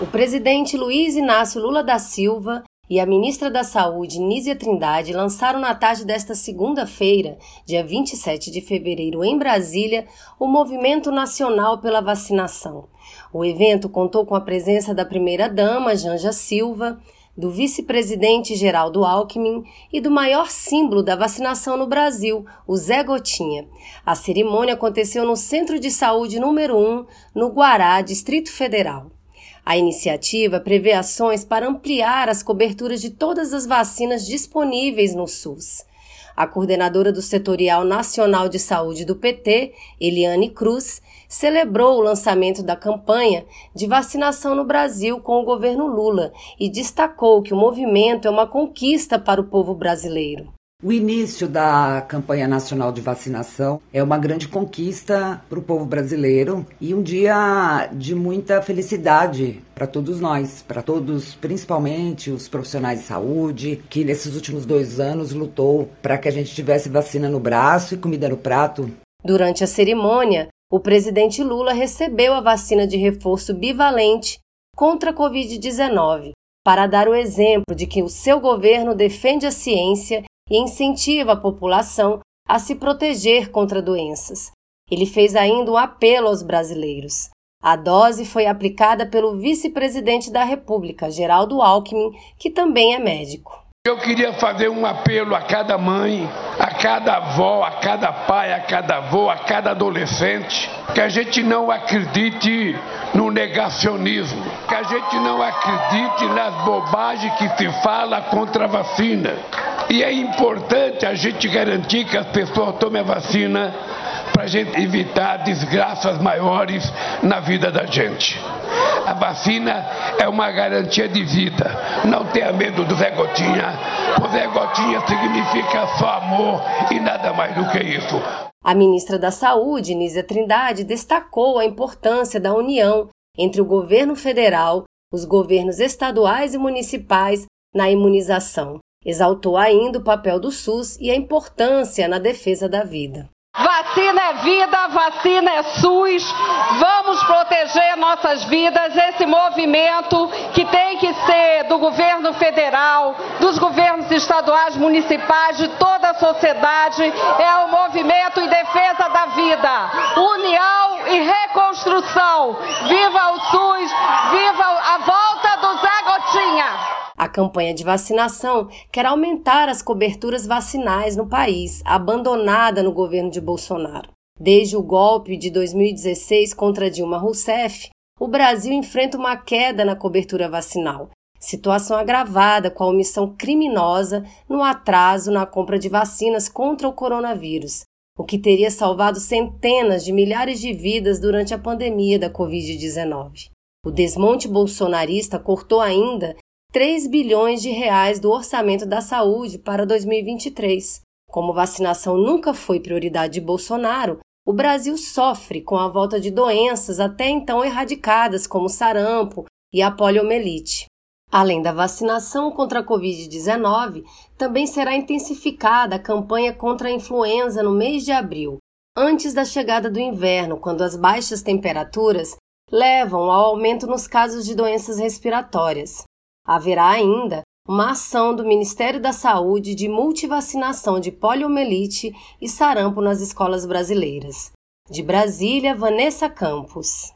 O presidente Luiz Inácio Lula da Silva e a ministra da Saúde, Nízia Trindade, lançaram na tarde desta segunda-feira, dia 27 de fevereiro, em Brasília, o Movimento Nacional pela Vacinação. O evento contou com a presença da primeira-dama, Janja Silva, do vice-presidente Geraldo Alckmin e do maior símbolo da vacinação no Brasil, o Zé Gotinha. A cerimônia aconteceu no Centro de Saúde número 1, no Guará, Distrito Federal. A iniciativa prevê ações para ampliar as coberturas de todas as vacinas disponíveis no SUS. A coordenadora do Setorial Nacional de Saúde do PT, Eliane Cruz, celebrou o lançamento da campanha de vacinação no Brasil com o governo Lula e destacou que o movimento é uma conquista para o povo brasileiro. O início da campanha nacional de vacinação é uma grande conquista para o povo brasileiro e um dia de muita felicidade para todos nós, para todos, principalmente os profissionais de saúde, que nesses últimos dois anos lutou para que a gente tivesse vacina no braço e comida no prato. Durante a cerimônia, o presidente Lula recebeu a vacina de reforço bivalente contra a Covid-19 para dar o exemplo de que o seu governo defende a ciência e incentiva a população a se proteger contra doenças. Ele fez ainda um apelo aos brasileiros. A dose foi aplicada pelo vice-presidente da República, Geraldo Alckmin, que também é médico. Eu queria fazer um apelo a cada mãe, a cada avó, a cada pai, a cada avô, a cada adolescente, que a gente não acredite no negacionismo, que a gente não acredite nas bobagens que se fala contra a vacina. E é importante a gente garantir que as pessoas tomem a vacina para a gente evitar desgraças maiores na vida da gente. A vacina é uma garantia de vida. Não tenha medo do Zé Gotinha. O Zé Gotinha significa só amor e nada mais do que isso. A ministra da Saúde, Nízia Trindade, destacou a importância da união entre o governo federal, os governos estaduais e municipais na imunização. Exaltou ainda o papel do SUS e a importância na defesa da vida. Vacina é vida, vacina é SUS. Vamos proteger nossas vidas. Esse movimento que tem que ser do governo federal, dos governos estaduais, municipais, de toda a sociedade, é o movimento em defesa da vida. União e reconstrução. Viva o SUS, viva a volta do Zé Gotinha. A campanha de vacinação quer aumentar as coberturas vacinais no país, abandonada no governo de Bolsonaro. Desde o golpe de 2016 contra Dilma Rousseff, o Brasil enfrenta uma queda na cobertura vacinal, situação agravada com a omissão criminosa no atraso na compra de vacinas contra o coronavírus, o que teria salvado centenas de milhares de vidas durante a pandemia da Covid-19. O desmonte bolsonarista cortou ainda 3 bilhões de reais do orçamento da saúde para 2023. Como vacinação nunca foi prioridade de Bolsonaro, o Brasil sofre com a volta de doenças até então erradicadas, como sarampo e a poliomielite. Além da vacinação contra a Covid-19, também será intensificada a campanha contra a influenza no mês de abril, antes da chegada do inverno, quando as baixas temperaturas levam ao aumento nos casos de doenças respiratórias. Haverá ainda uma ação do Ministério da Saúde de multivacinação de poliomielite e sarampo nas escolas brasileiras. De Brasília, Vanessa Campos.